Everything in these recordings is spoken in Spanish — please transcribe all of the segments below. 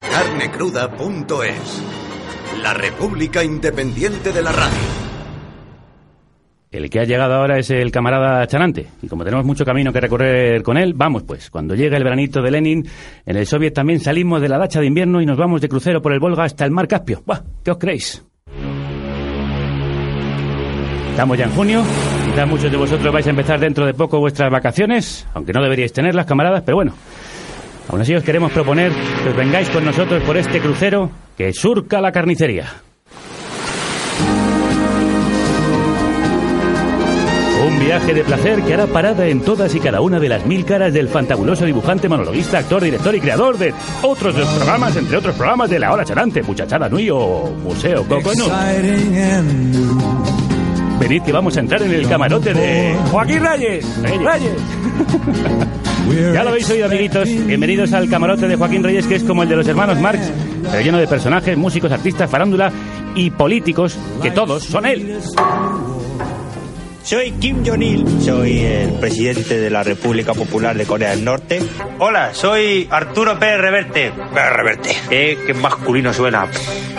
Carnecruda.es La República Independiente de la Radio. El que ha llegado ahora es el camarada Chanante. Y como tenemos mucho camino que recorrer con él, vamos pues. Cuando llegue el veranito de Lenin, en el Soviet también salimos de la dacha de invierno y nos vamos de crucero por el Volga hasta el mar Caspio. Buah, ¿Qué os creéis? Estamos ya en junio. Quizás muchos de vosotros vais a empezar dentro de poco vuestras vacaciones, aunque no deberíais tenerlas, camaradas, pero bueno. Aún así os queremos proponer que os vengáis con nosotros por este crucero que surca la carnicería. Un viaje de placer que hará parada en todas y cada una de las mil caras del fantabuloso dibujante, monologuista, actor, director y creador de otros dos programas, entre otros programas de La Hora Charante, Muchachada Nui o Museo Coconut. Venid que vamos a entrar en el camarote de Joaquín Reyes. Reyes. Ya lo habéis oído, amiguitos. Bienvenidos al camarote de Joaquín Reyes, que es como el de los hermanos Marx, pero lleno de personajes, músicos, artistas, farándula y políticos, que todos son él. Soy Kim Jong-il, soy el presidente de la República Popular de Corea del Norte. Hola, soy Arturo Pérez Reverte. Pérez Reverte. Eh, qué masculino suena.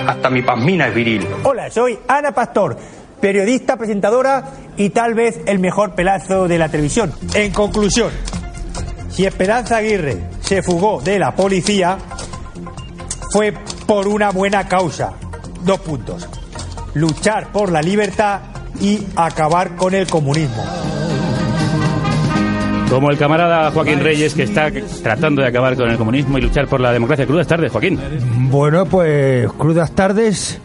Hasta mi pasmina es viril. Hola, soy Ana Pastor, periodista, presentadora y tal vez el mejor pelazo de la televisión. En conclusión, si Esperanza Aguirre se fugó de la policía, fue por una buena causa. Dos puntos. Luchar por la libertad y acabar con el comunismo. Como el camarada Joaquín Reyes, que está tratando de acabar con el comunismo y luchar por la democracia. Crudas tardes, Joaquín. Bueno, pues crudas tardes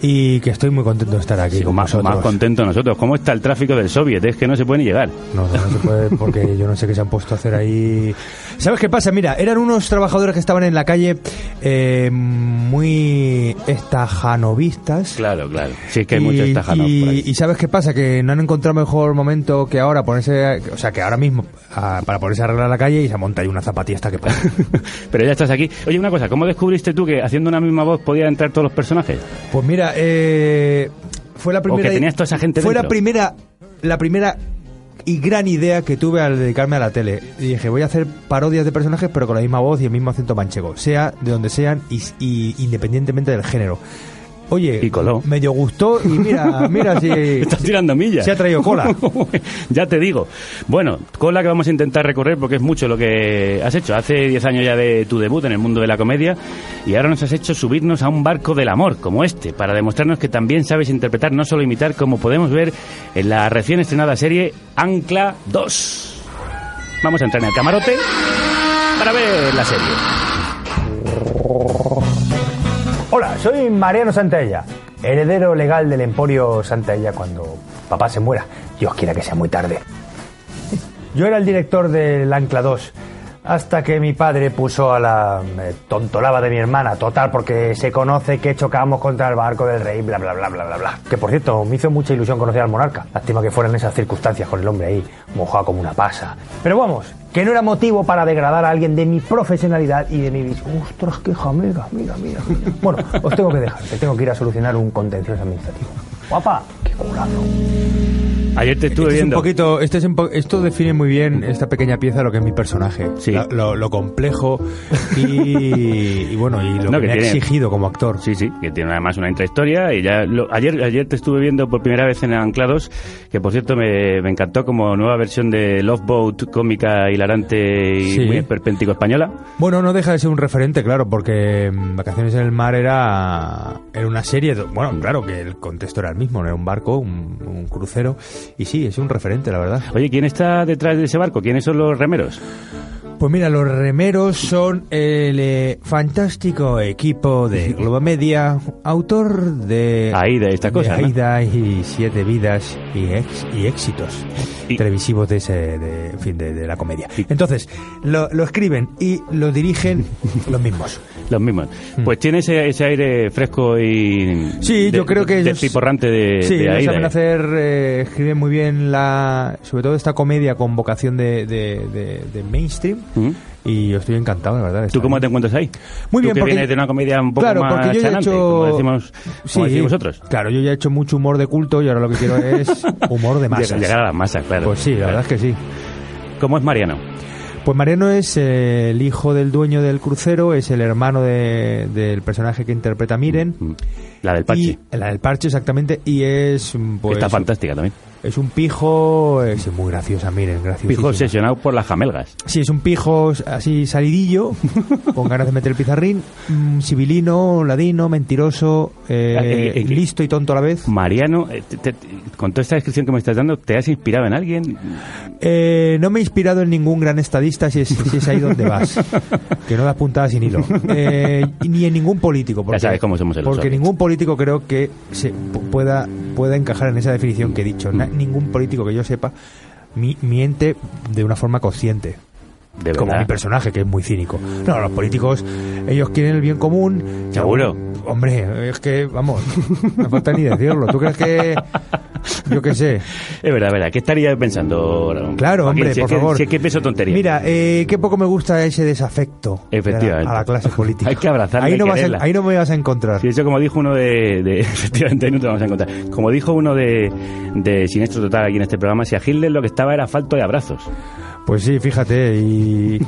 y que estoy muy contento de estar aquí Sí, con más, vosotros. más contento nosotros. ¿Cómo está el tráfico del Soviet? Es que no se puede ni llegar. No, no, no se puede porque yo no sé qué se han puesto a hacer ahí. ¿Sabes qué pasa? Mira, eran unos trabajadores que estaban en la calle eh, muy estajanovistas. Claro, claro. Sí, es que hay muchos estajanos y- por ahí. y sabes qué pasa, que no han encontrado mejor momento que ahora ponerse, o sea, que ahora mismo a- para ponerse a arreglar la calle y se monta ahí una zapatista que pasa. Pero ya estás aquí. Oye, una cosa, ¿cómo descubriste tú que haciendo una misma voz podían entrar todos los personajes? Pues mira, eh, fue la primera. que tenías toda esa gente Fue la primera, la primera y gran idea que tuve al dedicarme a la tele. Y dije, voy a hacer parodias de personajes, pero con la misma voz y el mismo acento manchego, sea de donde sean y, y independientemente del género. Oye, Y coló. medio gustó y mira, mira si Estás tirando millas. se ha traído cola. ya te digo. Bueno, cola que vamos a intentar recorrer porque es mucho lo que has hecho. Hace 10 años ya de tu debut en el mundo de la comedia y ahora nos has hecho subirnos a un barco del amor como este para demostrarnos que también sabes interpretar, no solo imitar, como podemos ver en la recién estrenada serie Ancla 2. Vamos a entrar en el camarote para ver la serie. Hola, soy Mariano Santella, heredero legal del Emporio Santella cuando papá se muera. Dios quiera que sea muy tarde. Yo era el director del Ancla 2 hasta que mi padre puso a la eh, tontolaba de mi hermana, total, porque se conoce que chocamos contra el barco del rey, bla, bla, bla, bla, bla, bla. Que por cierto, me hizo mucha ilusión conocer al monarca. Lástima que fueran esas circunstancias con el hombre ahí, mojado como una pasa. Pero vamos, que no era motivo para degradar a alguien de mi profesionalidad y de mi visión. ¡Ostras, qué jamega! Mira, mira. Bueno, os tengo que dejar, que tengo que ir a solucionar un contencioso administrativo. Guapa, qué culazo. Ayer te estuve Este es un viendo. poquito, este es un po- esto define muy bien esta pequeña pieza lo que es mi personaje, Sí. lo, lo- lo complejo y, y bueno y lo No, que, que me ha exigido como actor. Sí, sí, que tiene además una intrahistoria y ya lo- ayer ayer te estuve viendo por primera vez en Anclados, que por cierto me, me encantó como nueva versión de Love Boat cómica hilarante y Sí. muy esperpéntico española. Bueno, no deja de ser un referente, claro, porque mm, Vacaciones en el Mar era, era una serie, de- bueno, claro que el contexto era el mismo, no era un barco, un, un crucero, y sí, es un referente, la verdad. Oye, ¿quién está detrás de ese barco? ¿Quiénes son los remeros? Pues mira, los remeros son el eh, fantástico equipo de Globo Media, autor de Aida y esta cosa, de ¿no? Aida y Siete Vidas y, ex- y éxitos Y- televisivos de ese, de, en fin, de, de la comedia. Entonces, lo, lo escriben y lo dirigen los mismos. Los mismos. Pues tiene ese, ese aire fresco y. Sí, yo creo que ellos- Despiporrante de, Sí, de ellos saben hacer, eh, escriben muy bien la, sobre todo esta comedia con vocación de, de, de- de mainstream ¿Mm? y yo estoy encantado, la verdad. de ¿Tú cómo ahí. te encuentras ahí? Muy Tú bien, que porque- vienes de una comedia un poco claro, más porque yo ya he chanante, hecho, como decimos, como Sí, decís vosotros. Claro, yo ya he hecho mucho humor de culto y ahora lo que quiero es humor de masas. Llegar- Llegar a las masas, claro. Pues sí, la Claro. verdad es que sí. ¿Cómo es Mariano? Pues Mariano es eh, el hijo del dueño del crucero, es el hermano de- del personaje que interpreta Miren. Mm. La del Pachi. Y, la del parche, exactamente. Y es, mm, pues, está fantástica también. Es un pijo, es muy graciosa, Miren, graciosa. Pijo obsesionado por las jamelgas. Sí, es un pijo así salidillo, con ganas de meter el pizarrín, mm, civilino, ladino, mentiroso, eh, Eh, listo y tonto a la vez. Mariano, eh, te- te- con toda esta descripción que me estás dando, ¿te has inspirado en alguien? Eh, no me he inspirado en ningún gran estadista si es, si es ahí donde vas, que no das puntadas sin hilo. Eh, ni en ningún político, porque, sabes cómo somos los porque ningún político creo que se pu- pueda, pueda encajar en esa definición que he dicho. Ningún político que yo sepa mi- miente de una forma consciente. De como mi personaje, que es muy cínico. No, los políticos, ellos quieren el bien común. ¿Seguro? Hombre, es que, vamos, no falta ni decirlo. ¿Tú crees que, yo qué sé? Es verdad, verdad. ¿Qué estaría pensando? Claro, Joaquín? hombre, Si es por que- favor. Si es que peso tontería. Mira, eh, qué poco me gusta ese desafecto Efectivamente. a la, a la clase política. Hay que abrazarla ahí y no, vas a- quererla. ahí no me vas a encontrar. Sí, eso como dijo uno de, de- Efectivamente, ahí no te vamos a encontrar. Como dijo uno de, de Sinestro Total aquí en este programa, si a Hitler lo que estaba era falto de abrazos. Pues sí, fíjate, y,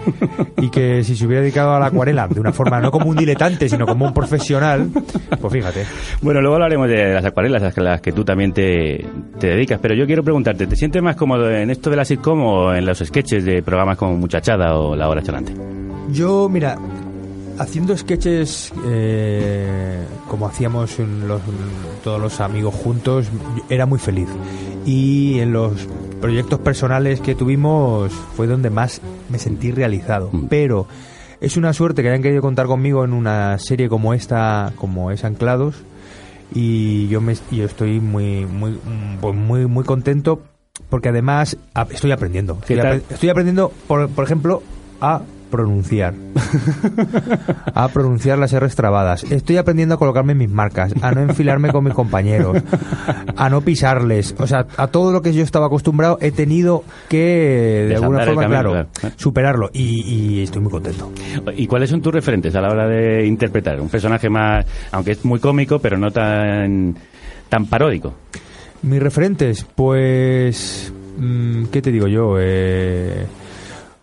y que si se hubiera dedicado a la acuarela de una forma no como un diletante, sino como un profesional, pues fíjate. Bueno, luego hablaremos de las acuarelas, a las que tú también te, te dedicas, pero yo quiero preguntarte, ¿te sientes más cómodo en esto de la sitcom o en los sketches de programas como Muchachada o La Hora Chalante? Yo, mira, haciendo sketches eh, como hacíamos en los- todos los amigos juntos, era muy feliz. Y en los proyectos personales que tuvimos fue donde más me sentí realizado. Mm. Pero es una suerte que hayan querido contar conmigo en una serie como esta, como es Anclados. Y yo me yo estoy muy muy pues muy muy contento porque además estoy aprendiendo. Estoy aprendiendo, por, por ejemplo, a pronunciar. a pronunciar las R's trabadas. Estoy aprendiendo a colocarme mis marcas, a no enfilarme con mis compañeros, a no pisarles. O sea, a todo lo que yo estaba acostumbrado he tenido que, de Desandar alguna forma, camino, claro, claro. superarlo. Y, y estoy muy contento. ¿Y cuáles son tus referentes a la hora de interpretar un personaje más, aunque es muy cómico, pero no tan, tan paródico? Mis referentes, pues... mm, ¿Qué te digo yo? Eh,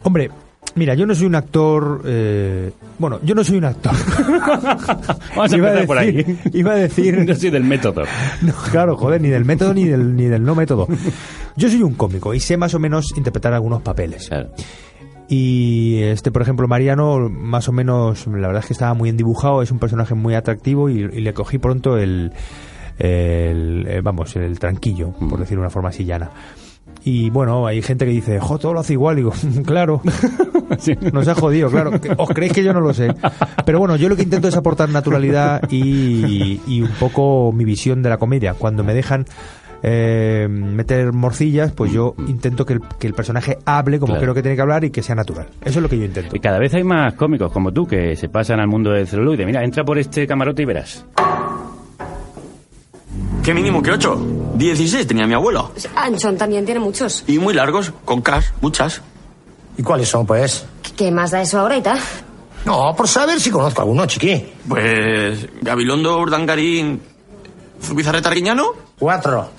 hombre, mira, yo no soy un actor... eh, bueno, yo no soy un actor. Vamos a Iba empezar por ahí. decir- Iba a decir... No soy del método. No, claro, joder, ni del método ni del, ni del no método. Yo soy un cómico y sé más o menos interpretar algunos papeles. Claro. Y este, por ejemplo, Mariano, más o menos, la verdad es que estaba muy endibujado, es un personaje muy atractivo y, y le cogí pronto el, el, eh, vamos, el tranquillo, por decirlo de una forma así llana. Y bueno, hay gente que dice, jo, todo lo hace igual. Y digo, claro, nos ha jodido, claro. ¿Os creéis que yo no lo sé? Pero bueno, yo lo que intento es aportar naturalidad y, y un poco mi visión de la comedia. Cuando me dejan eh, meter morcillas, pues yo intento que el, que el personaje hable como Claro. creo que tiene que hablar y que sea natural. Eso es lo que yo intento. Y cada vez hay más cómicos como tú que se pasan al mundo del celuloide. Mira, entra por este camarote y verás. ¿Qué mínimo que ocho? 16 tenía mi abuelo. Anchón también tiene muchos. Y muy largos, con cas, muchas. ¿Y cuáles son, pues? ¿Qué más da eso tal? No, por saber si conozco alguno, chiqui. Pues Gabilondo, Urdangarín, Zubizarreta Riñano. Cuatro.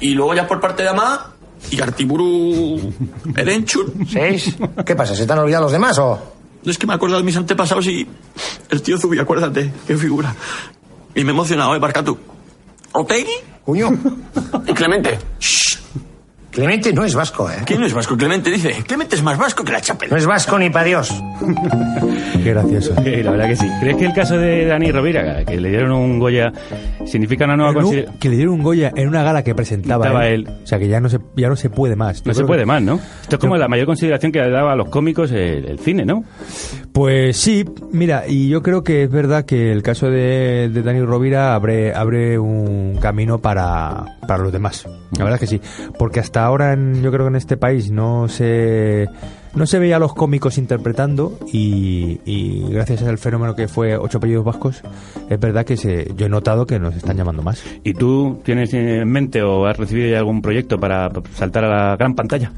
Y luego ya por parte de Amá, y Artiburu Erenchur. ¿Seis? ¿Qué pasa? ¿Se te han olvidado los demás o...? No es que me he acordado de mis antepasados y el tío Zubi, acuérdate, qué figura. Y me he emocionado, ¿eh, Barcatu? ¿Otegui? Cuño. Y Clemente. Clemente no es vasco, ¿eh? ¿Quién no es vasco? Clemente dice. Clemente es más vasco que la chapela. No es vasco ni para Dios. Qué gracioso. La verdad que sí. ¿Crees que el caso de Dani Rovira, que le dieron un Goya, significa una nueva consideración? que le dieron un Goya en una gala que presentaba Estaba él. él. O sea que ya no se, ya no se puede más. Yo No se puede que- más, ¿no? Esto es como la mayor consideración que le daba a los cómicos el, el cine, ¿no? Pues sí, mira, y yo creo que es verdad que el caso de, de Dani Rovira abre, abre un camino para, para los demás. La verdad es que sí. Porque hasta ahora en, yo creo que en este país no se no se veía a los cómicos interpretando y, y gracias al fenómeno que fue Ocho apellidos vascos es verdad que se, yo he notado que nos están llamando más. ¿Y tú tienes en mente o has recibido ya algún proyecto para saltar a la gran pantalla?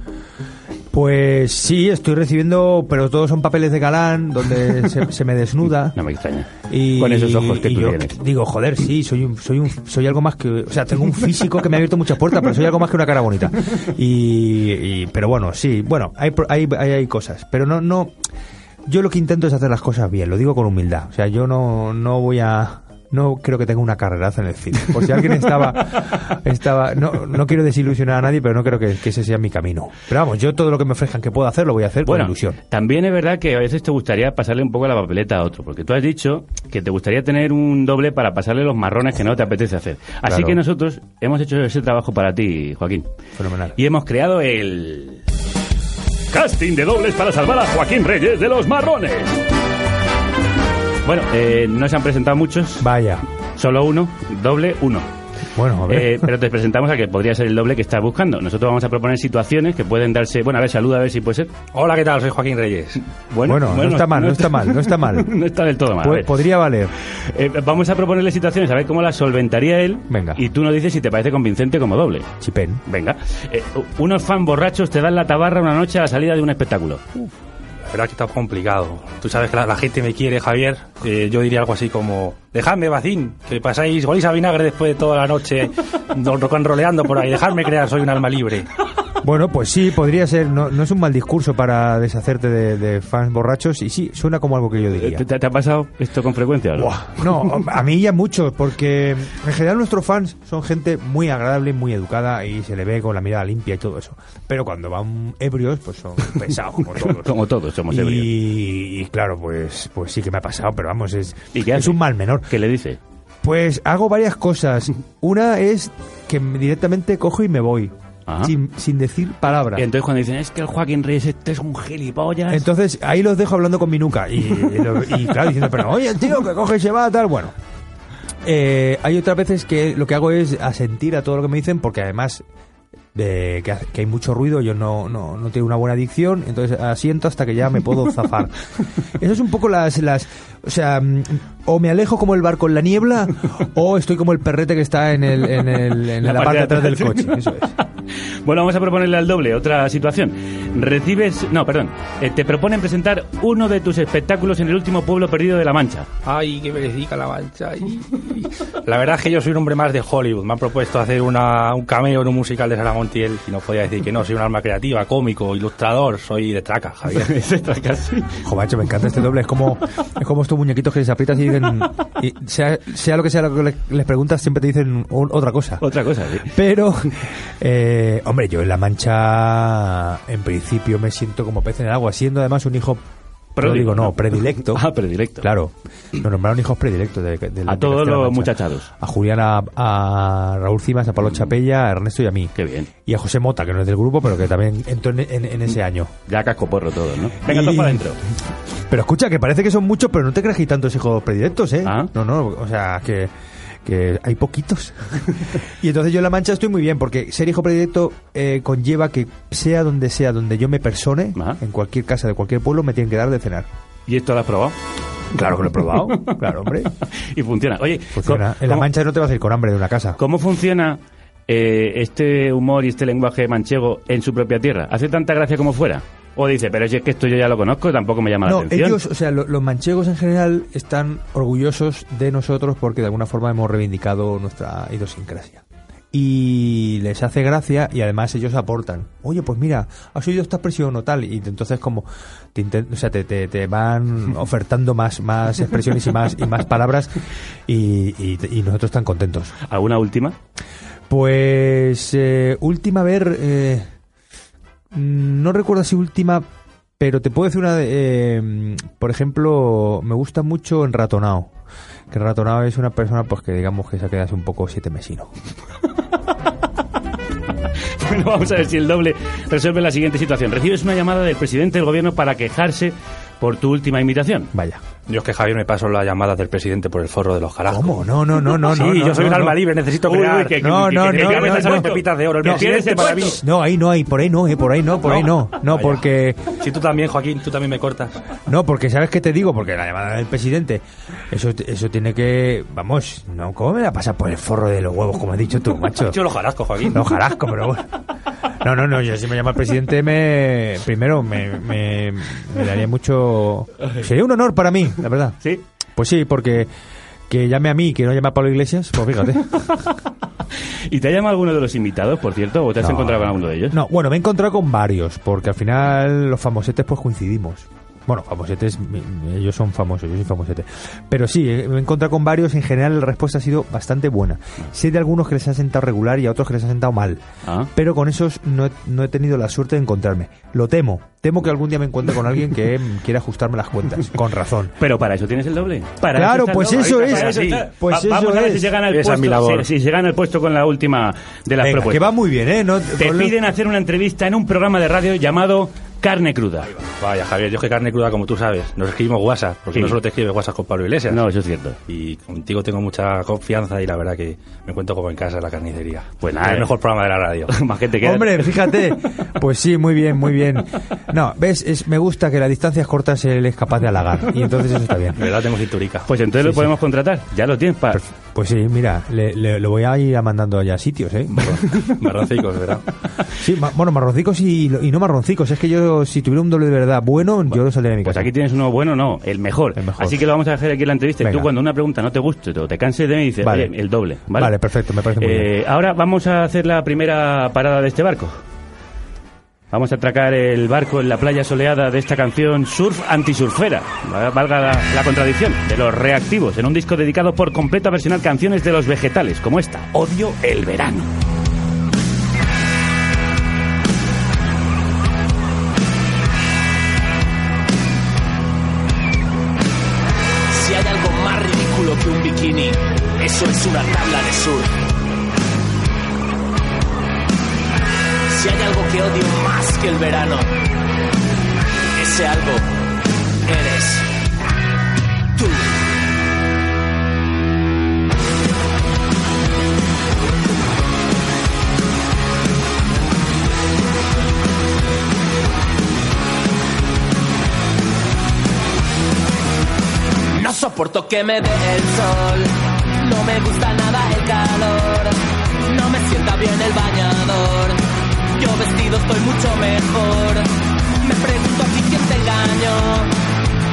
Pues sí, estoy recibiendo, pero todos son papeles de galán, donde se, se me desnuda. No me extraña. Y, Con esos ojos que tú yo tienes. Digo, joder, sí, soy un, soy un, soy algo más que, o sea, tengo un físico que me ha abierto muchas puertas, pero soy algo más que una cara bonita. Y, y- pero bueno, sí, bueno, hay, hay, hay, hay cosas, pero no, no, yo lo que intento es hacer las cosas bien, lo digo con humildad. O sea, yo no, no voy a, no creo que tenga una carreraza en el cine. Por si alguien estaba, estaba, no, no quiero desilusionar a nadie, pero no creo que, que ese sea mi camino. Pero vamos, yo todo lo que me ofrezcan que pueda hacer, lo voy a hacer Bueno, con ilusión. también es verdad que a veces te gustaría pasarle un poco la papeleta a otro, porque tú has dicho que te gustaría tener un doble para pasarle los marrones que no te apetece hacer. Así Claro. que nosotros hemos hecho ese trabajo para ti, Joaquín. Fenomenal. Y hemos creado el... Casting de dobles para salvar a Joaquín Reyes de los marrones. Bueno, eh, no se han presentado muchos. Vaya. Solo uno, doble uno. Bueno, a ver. Eh, pero te presentamos a que podría ser el doble que estás buscando. Nosotros vamos a proponer situaciones que pueden darse... Bueno, a ver, saluda a ver si puede ser. Hola, ¿qué tal? Soy Joaquín Reyes. Bueno, no está mal, no está mal, no está mal. no está del todo mal. ver. podría valer. Eh, vamos a proponerle situaciones, a ver cómo las solventaría él. Venga. Y tú nos dices si te parece convincente como doble. Chipén. Venga. Eh, unos fans borrachos te dan la tabarra una noche a la salida de un espectáculo. Verdad que está complicado. Tú sabes que la, la gente me quiere, Javier. Eh, yo diría algo así como, dejadme, vacín, que pasáis goléis a vinagre después de toda la noche roleando por ahí. Dejadme crear, soy un alma libre. Bueno, pues sí, podría ser. No, no es un mal discurso para deshacerte de, de fans borrachos y sí, suena como algo que yo diría. ¿Te, te ha pasado esto con frecuencia no? No, a mí ya mucho, porque en general nuestros fans son gente muy agradable, muy educada y se le ve con la mirada limpia y todo eso. Pero cuando van ebrios, pues son pesados, como todos. Como todos somos ebrios. y, y claro, pues, pues sí que me ha pasado, pero vamos, es, ¿Y qué es un mal menor. ¿Qué le dice? Pues hago varias cosas. Una es que directamente cojo y me voy. Sin, sin decir palabra. Y entonces cuando dicen, es que el Joaquín Reyes este es un gilipollas... Entonces ahí los dejo hablando con mi nuca. Y, y lo- y, claro, diciendo, pero oye, el tío que coge y se va, tal. Bueno. Eh, hay otras veces que lo que hago es asentir a todo lo que me dicen, porque además de que, que hay mucho ruido, yo no, no, no tengo una buena adicción, entonces asiento hasta que ya me puedo zafar. Eso es un poco las, las o sea, mm, o me alejo como el barco en la niebla, o estoy como el perrete que está en, el, en, el, en la, parte de atrás del coche. Eso es. Bueno, vamos a proponerle al doble otra situación. Recibes... No, perdón. Eh, te proponen presentar uno de tus espectáculos en el último pueblo perdido de La Mancha. Ay, qué merecica la mancha. ay. La verdad es que yo soy un hombre más de Hollywood. Me han propuesto hacer una, un cameo en un musical de Sara Montiel y no podía decir que no. Soy un alma creativa, cómico, ilustrador. Soy de traca, Javier. de traca, sí. Jo, macho, me encanta este doble. Es como, es como estos muñequitos que les aprietas y dicen. y sea, sea lo que sea lo que le- les preguntas, siempre te dicen otra cosa. Otra cosa, sí. Pero, eh, hombre, yo en La Mancha, en principio me siento como pez en el agua, siendo además un hijo. Pródigo, no, predilecto. Ah, predilecto. Claro, nos nombraron hijos predilectos de, de- A todos los muchachados. A Julián, a, a Raúl Cimas, a Pablo Chapella, a Ernesto y a mí. Qué bien. Y a José Mota, que no es del grupo, pero que también entró en, en- en ese año. Ya casco porro todo, ¿no? Venga, Y- todos para adentro. Pero escucha, que parece que son muchos, pero no te crees que hay tantos hijos predilectos, ¿eh? Ah. No, no, o sea, que, que hay poquitos. y entonces yo en La Mancha estoy muy bien, porque ser hijo predilecto eh, conlleva que sea donde sea, donde yo me persone, Ajá. en cualquier casa de cualquier pueblo, me tienen que dar de cenar. ¿Y esto lo has probado? Claro que lo he probado, claro, hombre. Y funciona. Oye, Funciona. ¿cómo- En La Mancha no te vas a ir con hambre de una casa. ¿Cómo funciona eh, este humor y este lenguaje manchego en su propia tierra? ¿Hace tanta gracia como fuera? O dice, pero si es que esto yo ya lo conozco, tampoco me llama la No, atención. ellos, o sea, lo- los manchegos en general están orgullosos de nosotros porque de alguna forma hemos reivindicado nuestra idiosincrasia. Y les hace gracia y además ellos aportan. Oye, pues mira, has oído esta expresión o tal. Y entonces como te, o sea, te, te- te van ofertando más, más expresiones y más, y más palabras y, y- y nosotros tan contentos. ¿Alguna última? Pues eh, última a ver, eh, no recuerdo si última, pero te puedo decir una de, eh, por ejemplo, me gusta mucho Enratonao. Que Enratonao es una persona pues que digamos que se ha quedado un poco siete mesino. Bueno, vamos a ver si el doble resuelve la siguiente situación. Recibes una llamada del presidente del gobierno para quejarse por tu última invitación. Vaya. Yo es que Javier me paso las llamadas del presidente por el forro de los carajos. ¿Cómo? No, no, no, no. Sí, no, yo no, soy un no, alma no. libre, necesito crear. uy, que- No, que- no, que- no, que- no, que- no, pepitas de oro. El No, presidente para mí. No, ahí no hay, por ahí no, eh, por ahí no, por ahí no. No, Vaya. porque Si tú también, Joaquín, tú también me cortas. no, porque sabes qué te digo, porque la llamada del presidente, eso eso tiene que, vamos, no, ¿cómo me la pasas por el forro de los huevos como has dicho tú, macho? Yo lo jarasco, Joaquín. No, jarasco, pero bueno. No, no, no, yo si me llama el presidente, me primero me, me, me daría mucho... Sería un honor para mí, la verdad. Sí. Pues sí, porque que llame a mí, que no llame a Pablo Iglesias, pues fíjate. ¿Y te ha llamado alguno de los invitados, por cierto, o te has No. encontrado con alguno de ellos? No, bueno, me he encontrado con varios, porque al final los famosetes pues coincidimos. Bueno, famosetes, ellos son famosos, yo soy famosete. Pero sí, eh, me he encontrado con varios, en general la respuesta ha sido bastante buena. Sé de algunos que les ha sentado regular y a otros que les ha sentado mal. Ah. Pero con esos no he, no he tenido la suerte de encontrarme. Lo temo. Temo que algún día me encuentre con alguien que quiera ajustarme las cuentas, con razón. Pero para eso tienes el doble. Para Claro, el pues doble. eso es, para sí. está. Pues Va- eso Vamos a ver es. si se gana el Esa es mi puesto. labor. Si, si se gana el puesto con la última de las Venga, propuestas. que va muy bien, ¿eh? No, Te lo- piden hacer una entrevista en un programa de radio llamado Carne Cruda. Vaya, Javier, yo es que carne cruda, como tú sabes. Nos escribimos WhatsApp, porque Sí. no solo te escribes WhatsApp con Pablo Iglesias. No, eso es cierto. Y contigo tengo mucha confianza y la verdad que me cuento como en casa en la carnicería. Pues nada, Es el eh. mejor programa de la radio. Más que te queda. Hombre, fíjate. Pues sí, muy bien, muy bien. No, ves, es, me gusta que las distancias cortas él es capaz de halagar. Y entonces eso está bien. De verdad tengo cinturica. Pues entonces Sí, lo sí. podemos contratar. Ya lo tienes para. Pues sí, mira, le, le- lo voy a ir mandando ya a sitios, ¿eh? Marroncicos, ¿verdad? Sí, ma- bueno, marroncicos y, y no marroncicos. Es que yo, si tuviera un doble de verdad bueno, yo saldría de mi Pues casa. aquí tienes uno bueno, no, el mejor. El mejor. Así que lo vamos a hacer aquí en la entrevista. Y tú, cuando una pregunta no te guste o te canses de mí, dices, Vale. el doble. Vale, Vale, perfecto, me parece muy Eh, bien. Ahora vamos a hacer la primera parada de este barco. Vamos a atracar el barco en la playa soleada de esta canción Surf Antisurfera, Va- valga la, la contradicción, de los reactivos, en un disco dedicado por completo a versionar canciones de los vegetales, como esta, Odio el verano. Si hay algo más ridículo que un bikini, eso es una tabla de surf. Que odio más que el verano, ese algo eres tú. No soporto que me dé el sol, no me gusta nada el calor, no me sienta bien el bañador. Yo vestido estoy mucho mejor. Me pregunto aquí quién te engañó.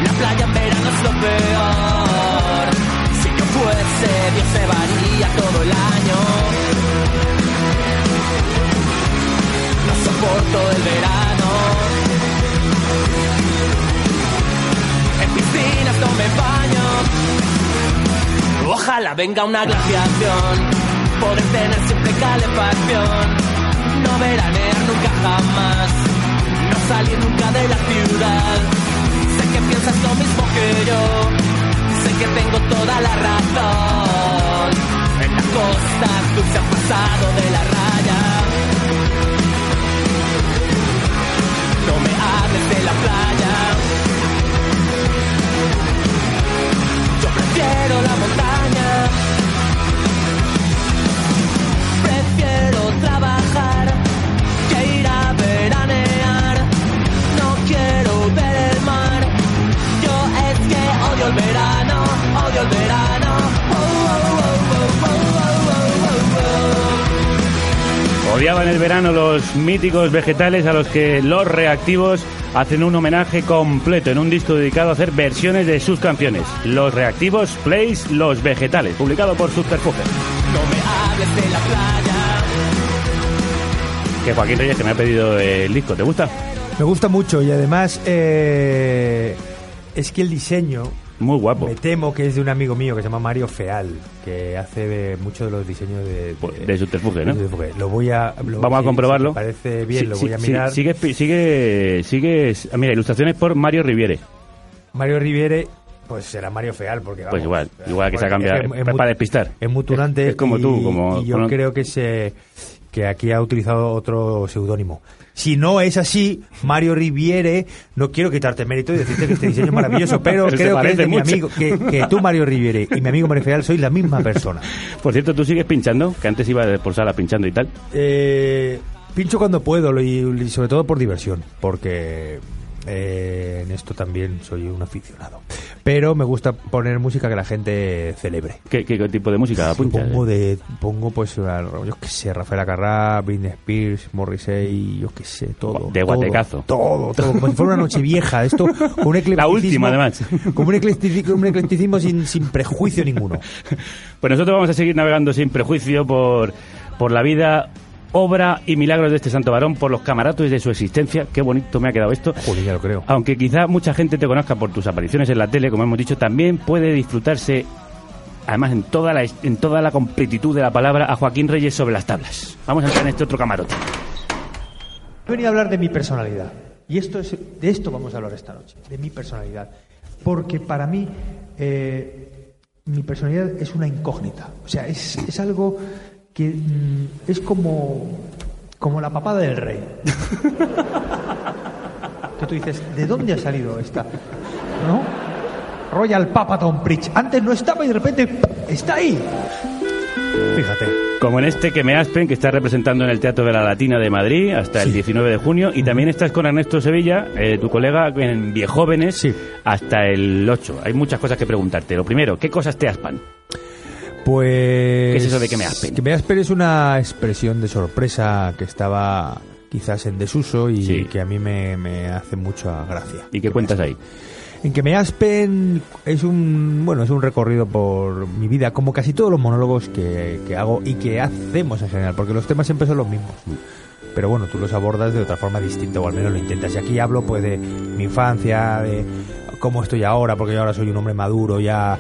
La playa en verano es lo peor. Si yo fuese, Dios se varía todo el año. No soporto el verano. En piscinas no me baño. Ojalá venga una glaciación. Poder tener siempre calefacción. Veranear nunca jamás. No salir nunca de la ciudad. Sé que piensas lo mismo que yo. Sé que tengo toda la razón. En la costa tú se ha pasado de la raya. No me hables de la playa. Yo prefiero la montaña. Odiaban el verano los míticos vegetales a los que los reactivos hacen un homenaje completo en un disco dedicado a hacer versiones de sus canciones. Los reactivos plays Los vegetales, publicado por Subterfuge. No. Que Joaquín Reyes que me ha pedido el disco, ¿te gusta? Me gusta mucho y además eh, es que el diseño Muy guapo. me temo que es de un amigo mío que se llama Mario Feal, que hace muchos de los diseños de, de, De Subterfuge, ¿no? de. Lo voy a lo- Vamos a comprobarlo. si parece bien, Sí, lo sí, voy a mirar. sigue, sigue, sigue, mira, ilustraciones por Mario Riviere. Mario Riviere, pues será Mario Feal, porque Pues vamos, igual, igual que se ha cambiado, es- es para despistar. Es muy tunante Es- como y- tú, como- y yo creo que se que aquí ha utilizado otro seudónimo. Si no es así, Mario Riviere, no quiero quitarte mérito y decirte que este diseño es maravilloso, pero creo que, es parece de mi amigo, que, que tú, Mario Riviere, y mi amigo Mario Feal sois la misma persona. Por cierto, tú sigues pinchando, que antes iba por sala pinchando y tal. Eh, pincho cuando puedo y, y sobre todo por diversión, porque eh, en esto también soy un aficionado. Pero me gusta poner música que la gente celebre. ¿Qué, qué tipo de música? Pongo de pongo pues yo qué sé, Rafael Acarrá, Britney Spears, Morrissey, yo qué sé, todo. De todo, guatecazo. Todo, todo, como si fuera una noche vieja, esto con un eclecticismo. La última, además. Como un eclecticismo, un eclecticismo sin, sin prejuicio ninguno. Pues nosotros vamos a seguir navegando sin prejuicio por, por la vida, obra y milagros de este santo varón, por los camaratos de su existencia. Qué bonito me ha quedado esto. Joder, ya lo creo. Aunque quizá mucha gente te conozca por tus apariciones en la tele, como hemos dicho, también puede disfrutarse, además en toda la, en toda la completitud de la palabra, a Joaquín Reyes sobre las tablas. Vamos a entrar en este otro camarote. Venía a hablar de mi personalidad. Y esto es, de esto vamos a hablar esta noche, de mi personalidad. Porque para mí eh, mi personalidad es una incógnita. O sea, es, es algo que mm, es como, como la papada del rey. que tú dices, ¿de dónde ha salido esta? ¿No? Royal Papa Tom Pritch. Antes no estaba y de repente está ahí. Fíjate. Como en este que me aspen, que está representando en el Teatro de la Latina de Madrid hasta el 19 de junio. Y también estás con Ernesto Sevilla, eh, tu colega, en Viejóvenes hasta el 8. Hay muchas cosas que preguntarte. Lo primero, ¿qué cosas te aspan? Pues. ¿Qué es eso de que me aspen? Que me aspen es una expresión de sorpresa que estaba quizás en desuso y Sí. que a mí me, me hace mucha gracia. ¿Y qué cuentas ahí? En que me aspen es un bueno es un recorrido por mi vida como casi todos los monólogos que, que hago y que hacemos en general porque los temas siempre son los mismos pero bueno tú los abordas de otra forma distinta o al menos lo intentas y aquí hablo pues de mi infancia de cómo estoy ahora porque yo ahora soy un hombre maduro ya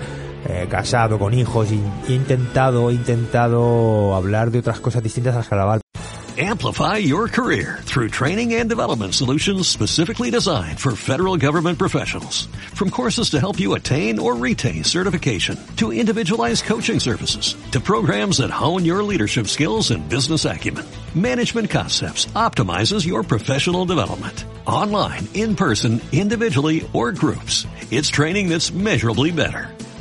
eh, casado con hijos he intentado he intentado hablar de otras cosas distintas al carnaval Amplify your career through training and development solutions specifically designed for federal government professionals. From courses to help you attain or retain certification, to individualized coaching services, to programs that hone your leadership skills and business acumen, Management Concepts optimizes your professional development. Online, in person, individually, or groups, it's training that's measurably better.